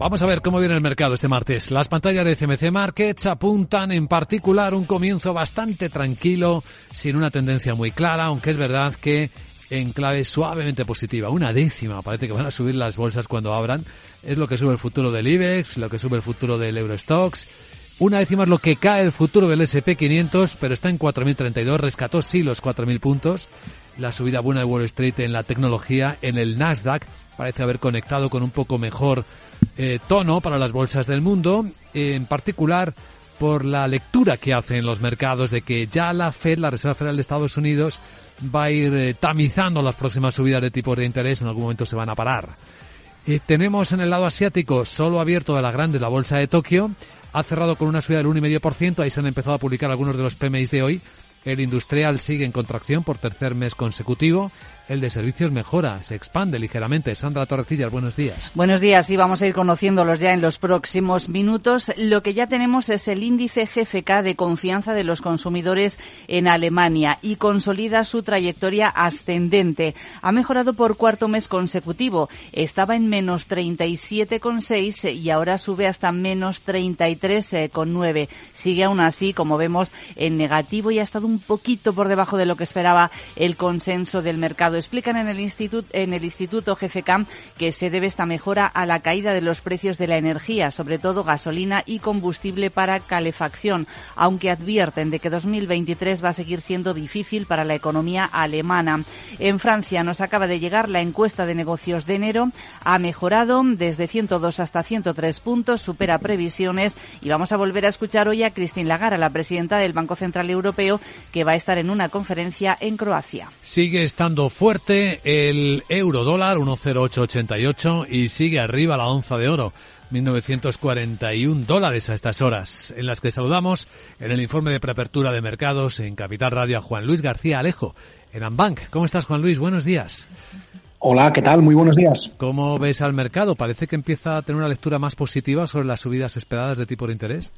Vamos a ver cómo viene el mercado este martes. Las pantallas de CMC Markets apuntan en particular un comienzo bastante tranquilo, sin una tendencia muy clara, aunque es verdad que en clave suavemente positiva. Una décima, parece que van a subir las bolsas cuando abran. Es lo que sube el futuro del IBEX, lo que sube el futuro del Eurostox. Una décima es lo que cae el futuro del SP500, pero está en 4.032, rescató sí los 4.000 puntos. La subida buena de Wall Street en la tecnología, en el Nasdaq, parece haber conectado con un poco mejor eh, tono para las bolsas del mundo, en particular por la lectura que hacen los mercados de que ya la Fed, la Reserva Federal de Estados Unidos, va a ir eh, tamizando las próximas subidas de tipos de interés, en algún momento se van a parar. Eh, tenemos en el lado asiático solo abierto de la grande la bolsa de Tokio, ha cerrado con una subida del 1,5%, ahí se han empezado a publicar algunos de los PMIs de hoy, el industrial sigue en contracción por tercer mes consecutivo el de servicios mejora, se expande ligeramente. Sandra Torrecillas, buenos días. Buenos días y vamos a ir conociéndolos ya en los próximos minutos. Lo que ya tenemos es el índice GFK de confianza de los consumidores en Alemania y consolida su trayectoria ascendente. Ha mejorado por cuarto mes consecutivo. Estaba en menos 37,6 y ahora sube hasta menos 33,9. Sigue aún así, como vemos, en negativo y ha estado un poquito por debajo de lo que esperaba el consenso del mercado explican en el, instituto, en el Instituto GFK que se debe esta mejora a la caída de los precios de la energía, sobre todo gasolina y combustible para calefacción, aunque advierten de que 2023 va a seguir siendo difícil para la economía alemana. En Francia nos acaba de llegar la encuesta de negocios de enero, ha mejorado desde 102 hasta 103 puntos, supera previsiones y vamos a volver a escuchar hoy a Christine Lagarde, la presidenta del Banco Central Europeo, que va a estar en una conferencia en Croacia. Sigue estando fuerte fuerte el euro dólar 10888 y sigue arriba la onza de oro 1941 dólares a estas horas en las que saludamos en el informe de preapertura de mercados en Capital Radio a Juan Luis García Alejo en Ambank. ¿Cómo estás Juan Luis? Buenos días. Hola, ¿qué tal? Muy buenos días. ¿Cómo ves al mercado? Parece que empieza a tener una lectura más positiva sobre las subidas esperadas de tipo de interés.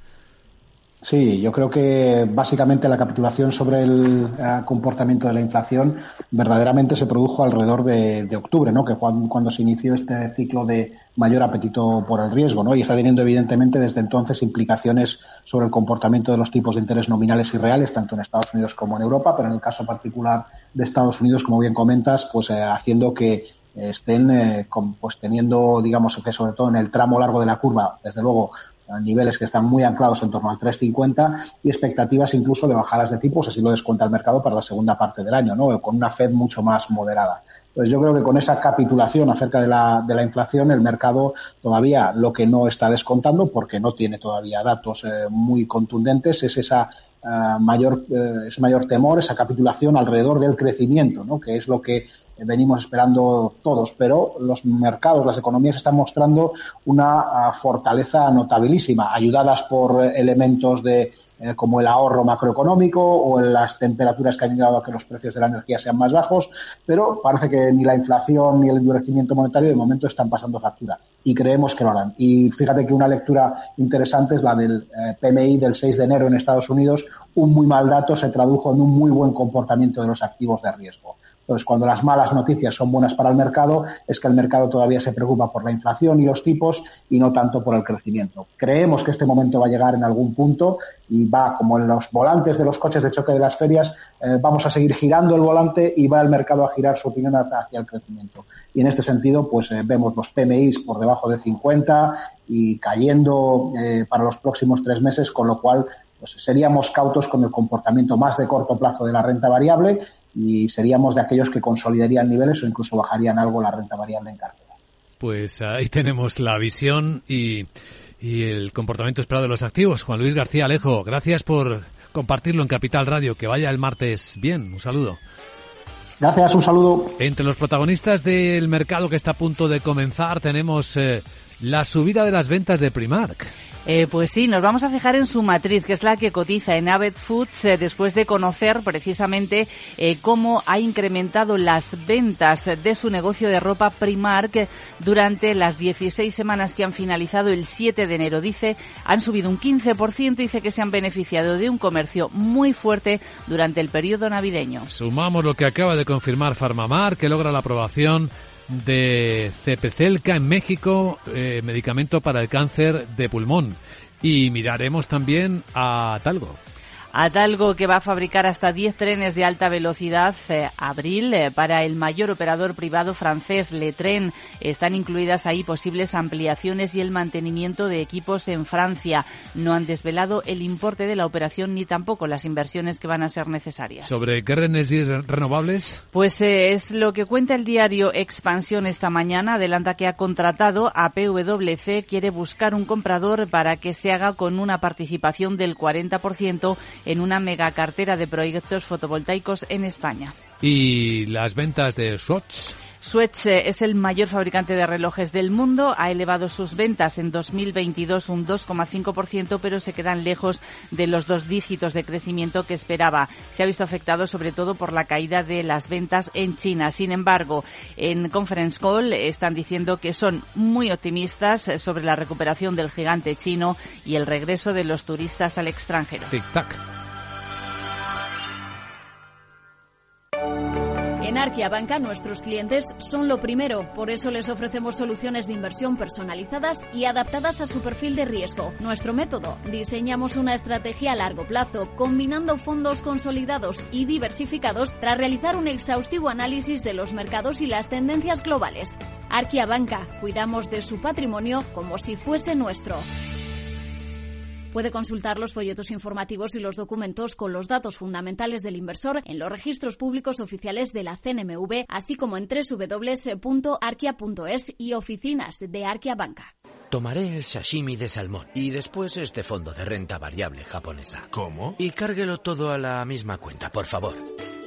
Sí, yo creo que básicamente la capitulación sobre el eh, comportamiento de la inflación verdaderamente se produjo alrededor de, octubre, ¿no? Que fue cuando se inició este ciclo de mayor apetito por el riesgo, ¿no? Y está teniendo evidentemente desde entonces implicaciones sobre el comportamiento de los tipos de interés nominales y reales, tanto en Estados Unidos como en Europa, pero en el caso particular de Estados Unidos, como bien comentas, pues eh, haciendo que estén eh, pues teniendo, digamos que sobre todo en el tramo largo de la curva, desde luego, niveles que están muy anclados en torno al 3,50 y expectativas incluso de bajadas de tipos, así lo descuenta el mercado para la segunda parte del año, ¿no? Con una Fed mucho más moderada. Pues yo creo que con esa capitulación acerca de la, de la inflación, el mercado todavía lo que no está descontando, porque no tiene todavía datos eh, muy contundentes, es esa eh, mayor, eh, ese mayor temor, esa capitulación alrededor del crecimiento, ¿no? que es lo que venimos esperando todos, pero los mercados, las economías están mostrando una ah, fortaleza notabilísima, ayudadas por elementos de eh, como el ahorro macroeconómico o las temperaturas que han ayudado a que los precios de la energía sean más bajos, pero parece que ni la inflación ni el endurecimiento monetario de momento están pasando factura y creemos que lo harán. Y fíjate que una lectura interesante es la del eh, PMI del 6 de enero en Estados Unidos. Un muy mal dato se tradujo en un muy buen comportamiento de los activos de riesgo. Entonces, cuando las malas noticias son buenas para el mercado, es que el mercado todavía se preocupa por la inflación y los tipos y no tanto por el crecimiento. Creemos que este momento va a llegar en algún punto y va como en los volantes de los coches de choque de las ferias, eh, vamos a seguir girando el volante y va el mercado a girar su opinión hacia el crecimiento. Y en este sentido, pues eh, vemos los PMIs por debajo de 50 y cayendo eh, para los próximos tres meses, con lo cual pues seríamos cautos con el comportamiento más de corto plazo de la renta variable y seríamos de aquellos que consolidarían niveles o incluso bajarían algo la renta variable en cartera. Pues ahí tenemos la visión y, y el comportamiento esperado de los activos. Juan Luis García Alejo, gracias por compartirlo en Capital Radio. Que vaya el martes bien. Un saludo. Gracias, un saludo. Entre los protagonistas del mercado que está a punto de comenzar tenemos eh, la subida de las ventas de Primark. Eh, pues sí, nos vamos a fijar en su matriz, que es la que cotiza en Abbott Foods, eh, después de conocer precisamente eh, cómo ha incrementado las ventas de su negocio de ropa Primark durante las 16 semanas que han finalizado el 7 de enero. Dice, han subido un 15%, dice que se han beneficiado de un comercio muy fuerte durante el periodo navideño. Sumamos lo que acaba de confirmar Farmamar, que logra la aprobación de Cepcelca en México, eh, medicamento para el cáncer de pulmón. Y miraremos también a Talgo. Atalgo que va a fabricar hasta 10 trenes de alta velocidad eh, abril eh, para el mayor operador privado francés Letren. Están incluidas ahí posibles ampliaciones y el mantenimiento de equipos en Francia. No han desvelado el importe de la operación ni tampoco las inversiones que van a ser necesarias. ¿Sobre qué y renovables? Pues eh, es lo que cuenta el diario Expansión esta mañana. Adelanta que ha contratado a PwC, quiere buscar un comprador para que se haga con una participación del 40% en una mega cartera de proyectos fotovoltaicos en España. ¿Y las ventas de Swatch? Swatch eh, es el mayor fabricante de relojes del mundo, ha elevado sus ventas en 2022 un 2,5%, pero se quedan lejos de los dos dígitos de crecimiento que esperaba. Se ha visto afectado sobre todo por la caída de las ventas en China. Sin embargo, en Conference Call están diciendo que son muy optimistas sobre la recuperación del gigante chino y el regreso de los turistas al extranjero. En Arquia Banca nuestros clientes son lo primero, por eso les ofrecemos soluciones de inversión personalizadas y adaptadas a su perfil de riesgo. Nuestro método, diseñamos una estrategia a largo plazo, combinando fondos consolidados y diversificados tras realizar un exhaustivo análisis de los mercados y las tendencias globales. Arquia Banca, cuidamos de su patrimonio como si fuese nuestro. Puede consultar los folletos informativos y los documentos con los datos fundamentales del inversor en los registros públicos oficiales de la CNMV, así como en www.arquia.es y oficinas de Arquia Banca. Tomaré el sashimi de salmón y después este fondo de renta variable japonesa. ¿Cómo? Y cárguelo todo a la misma cuenta, por favor.